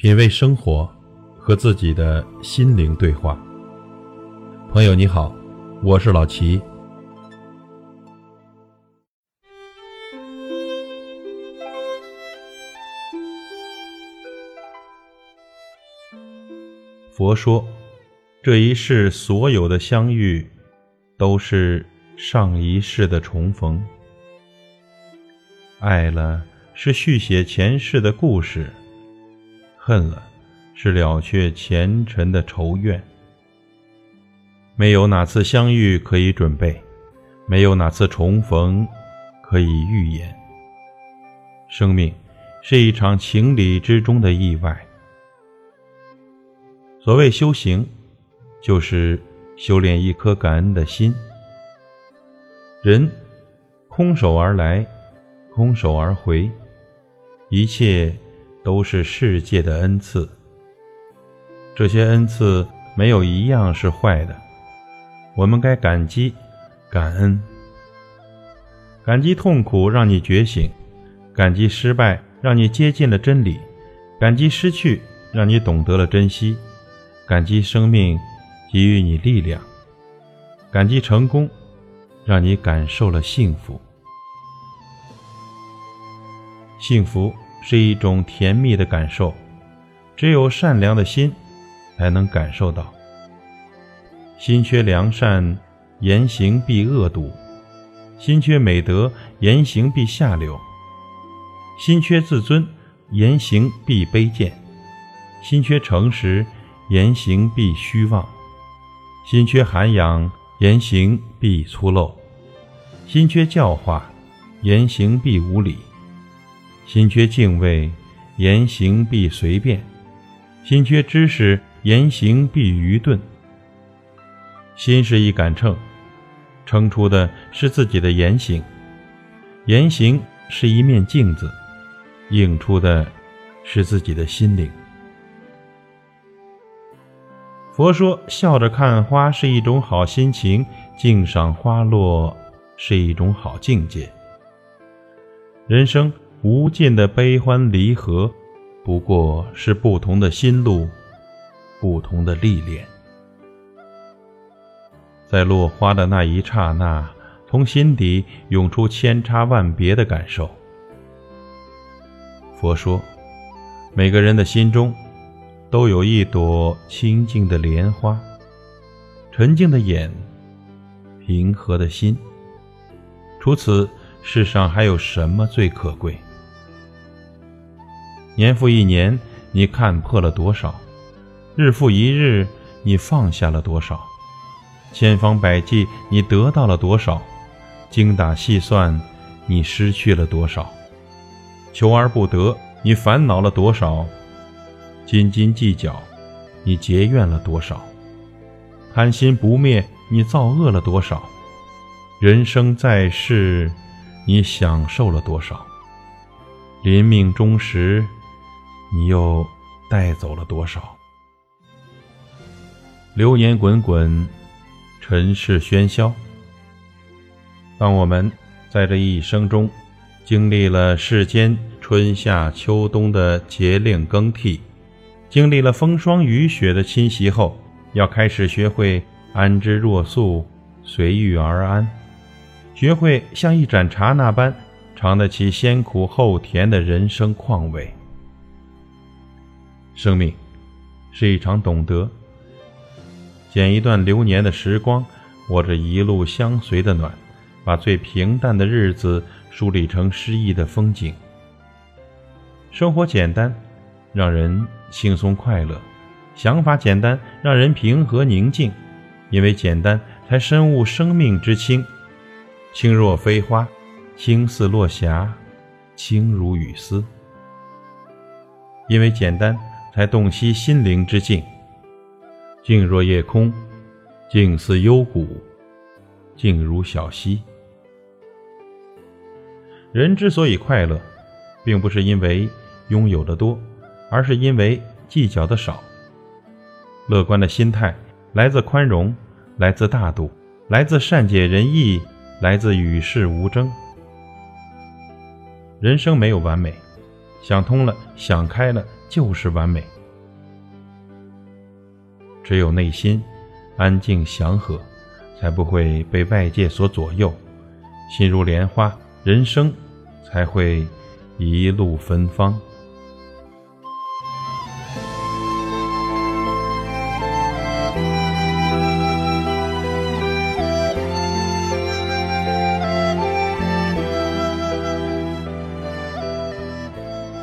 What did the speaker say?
品味生活，和自己的心灵对话。朋友你好，我是老齐。佛说，这一世所有的相遇，都是上一世的重逢。爱了，是续写前世的故事。恨了，是了却前尘的仇怨。没有哪次相遇可以准备，没有哪次重逢可以预言。生命是一场情理之中的意外。所谓修行，就是修炼一颗感恩的心。人空手而来，空手而回，一切。都是世界的恩赐，这些恩赐没有一样是坏的，我们该感激、感恩。感激痛苦让你觉醒，感激失败让你接近了真理，感激失去让你懂得了珍惜，感激生命给予你力量，感激成功让你感受了幸福，幸福。是一种甜蜜的感受，只有善良的心才能感受到。心缺良善，言行必恶毒；心缺美德，言行必下流；心缺自尊，言行必卑贱；心缺诚实，言行必虚妄；心缺涵养，言行必粗陋；心缺教化，言行必无礼。心缺敬畏，言行必随便；心缺知识，言行必愚钝。心是一杆秤，称出的是自己的言行；言行是一面镜子，映出的是自己的心灵。佛说，笑着看花是一种好心情，静赏花落是一种好境界。人生。无尽的悲欢离合，不过是不同的心路，不同的历练。在落花的那一刹那，从心底涌出千差万别的感受。佛说，每个人的心中，都有一朵清净的莲花，纯净的眼，平和的心。除此，世上还有什么最可贵？年复一年，你看破了多少？日复一日，你放下了多少？千方百计，你得到了多少？精打细算，你失去了多少？求而不得，你烦恼了多少？斤斤计较，你结怨了多少？贪心不灭，你造恶了多少？人生在世，你享受了多少？临命终时。你又带走了多少？流年滚滚，尘世喧嚣。当我们在这一生中经历了世间春夏秋冬的节令更替，经历了风霜雨雪的侵袭后，要开始学会安之若素，随遇而安，学会像一盏茶那般尝得起先苦后甜的人生况味。生命是一场懂得，捡一段流年的时光，握着一路相随的暖，把最平淡的日子梳理成诗意的风景。生活简单，让人轻松快乐；想法简单，让人平和宁静。因为简单，才深悟生命之轻，轻若飞花，轻似落霞，轻如雨丝。因为简单。才洞悉心灵之境，静若夜空，静似幽谷，静如小溪。人之所以快乐，并不是因为拥有的多，而是因为计较的少。乐观的心态来自宽容，来自大度，来自善解人意，来自与世无争。人生没有完美，想通了，想开了。就是完美。只有内心安静祥和，才不会被外界所左右，心如莲花，人生才会一路芬芳。